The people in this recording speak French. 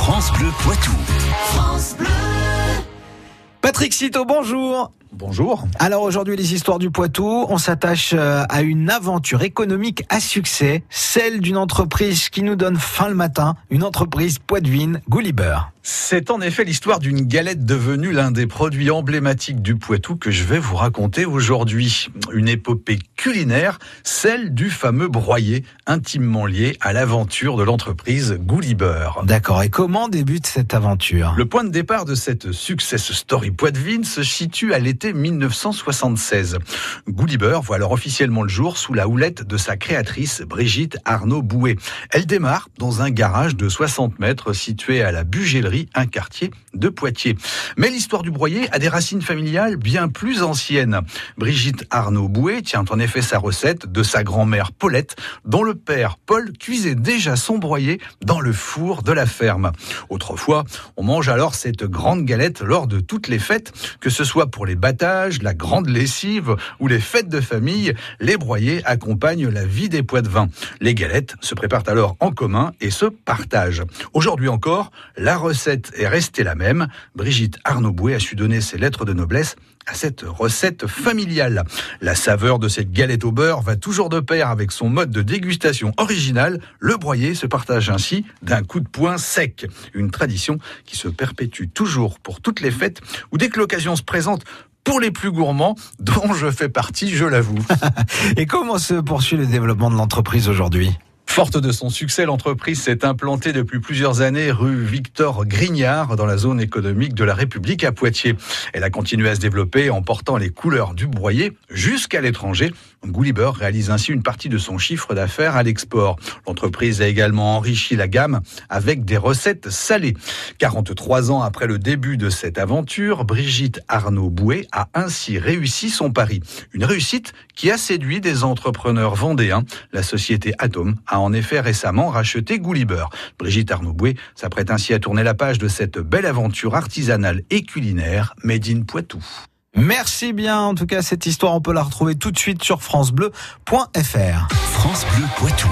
France Bleu Poitou. Patrick Citeau, bonjour. Bonjour. Alors aujourd'hui, les histoires du Poitou, on s'attache euh, à une aventure économique à succès, celle d'une entreprise qui nous donne faim le matin, une entreprise poitevine, Gulliver. C'est en effet l'histoire d'une galette devenue l'un des produits emblématiques du Poitou que je vais vous raconter aujourd'hui. Une épopée culinaire, celle du fameux broyer, intimement lié à l'aventure de l'entreprise Gulliver. D'accord, et comment débute cette aventure? Le point de départ de cette success story poitevine se situe à l'été 1976. Gulliver voit alors officiellement le jour sous la houlette de sa créatrice Brigitte Arnaud Bouet. Elle démarre dans un garage de 60 mètres situé à la Bugellerie un quartier de Poitiers. Mais l'histoire du broyer a des racines familiales bien plus anciennes. Brigitte Arnaud Bouet tient en effet sa recette de sa grand-mère Paulette, dont le père Paul cuisait déjà son broyer dans le four de la ferme. Autrefois, on mange alors cette grande galette lors de toutes les fêtes, que ce soit pour les battages, la grande lessive ou les fêtes de famille, les broyers accompagnent la vie des poids de vin. Les galettes se préparent alors en commun et se partagent. Aujourd'hui encore, la recette recette est restée la même. Brigitte Arnaud-Bouet a su donner ses lettres de noblesse à cette recette familiale. La saveur de cette galette au beurre va toujours de pair avec son mode de dégustation original. Le broyer se partage ainsi d'un coup de poing sec. Une tradition qui se perpétue toujours pour toutes les fêtes ou dès que l'occasion se présente pour les plus gourmands, dont je fais partie, je l'avoue. Et comment se poursuit le développement de l'entreprise aujourd'hui? Forte de son succès, l'entreprise s'est implantée depuis plusieurs années rue Victor Grignard dans la zone économique de la République à Poitiers. Elle a continué à se développer en portant les couleurs du broyer jusqu'à l'étranger. Gulliver réalise ainsi une partie de son chiffre d'affaires à l'export. L'entreprise a également enrichi la gamme avec des recettes salées. 43 ans après le début de cette aventure, Brigitte Arnaud Bouet a ainsi réussi son pari. Une réussite qui a séduit des entrepreneurs vendéens. La société Atom a en effet récemment racheté Gulliver. Brigitte Arnaud-Bouet s'apprête ainsi à tourner la page de cette belle aventure artisanale et culinaire made in Poitou. Merci bien. En tout cas, cette histoire, on peut la retrouver tout de suite sur francebleu.fr. France Bleu Poitou.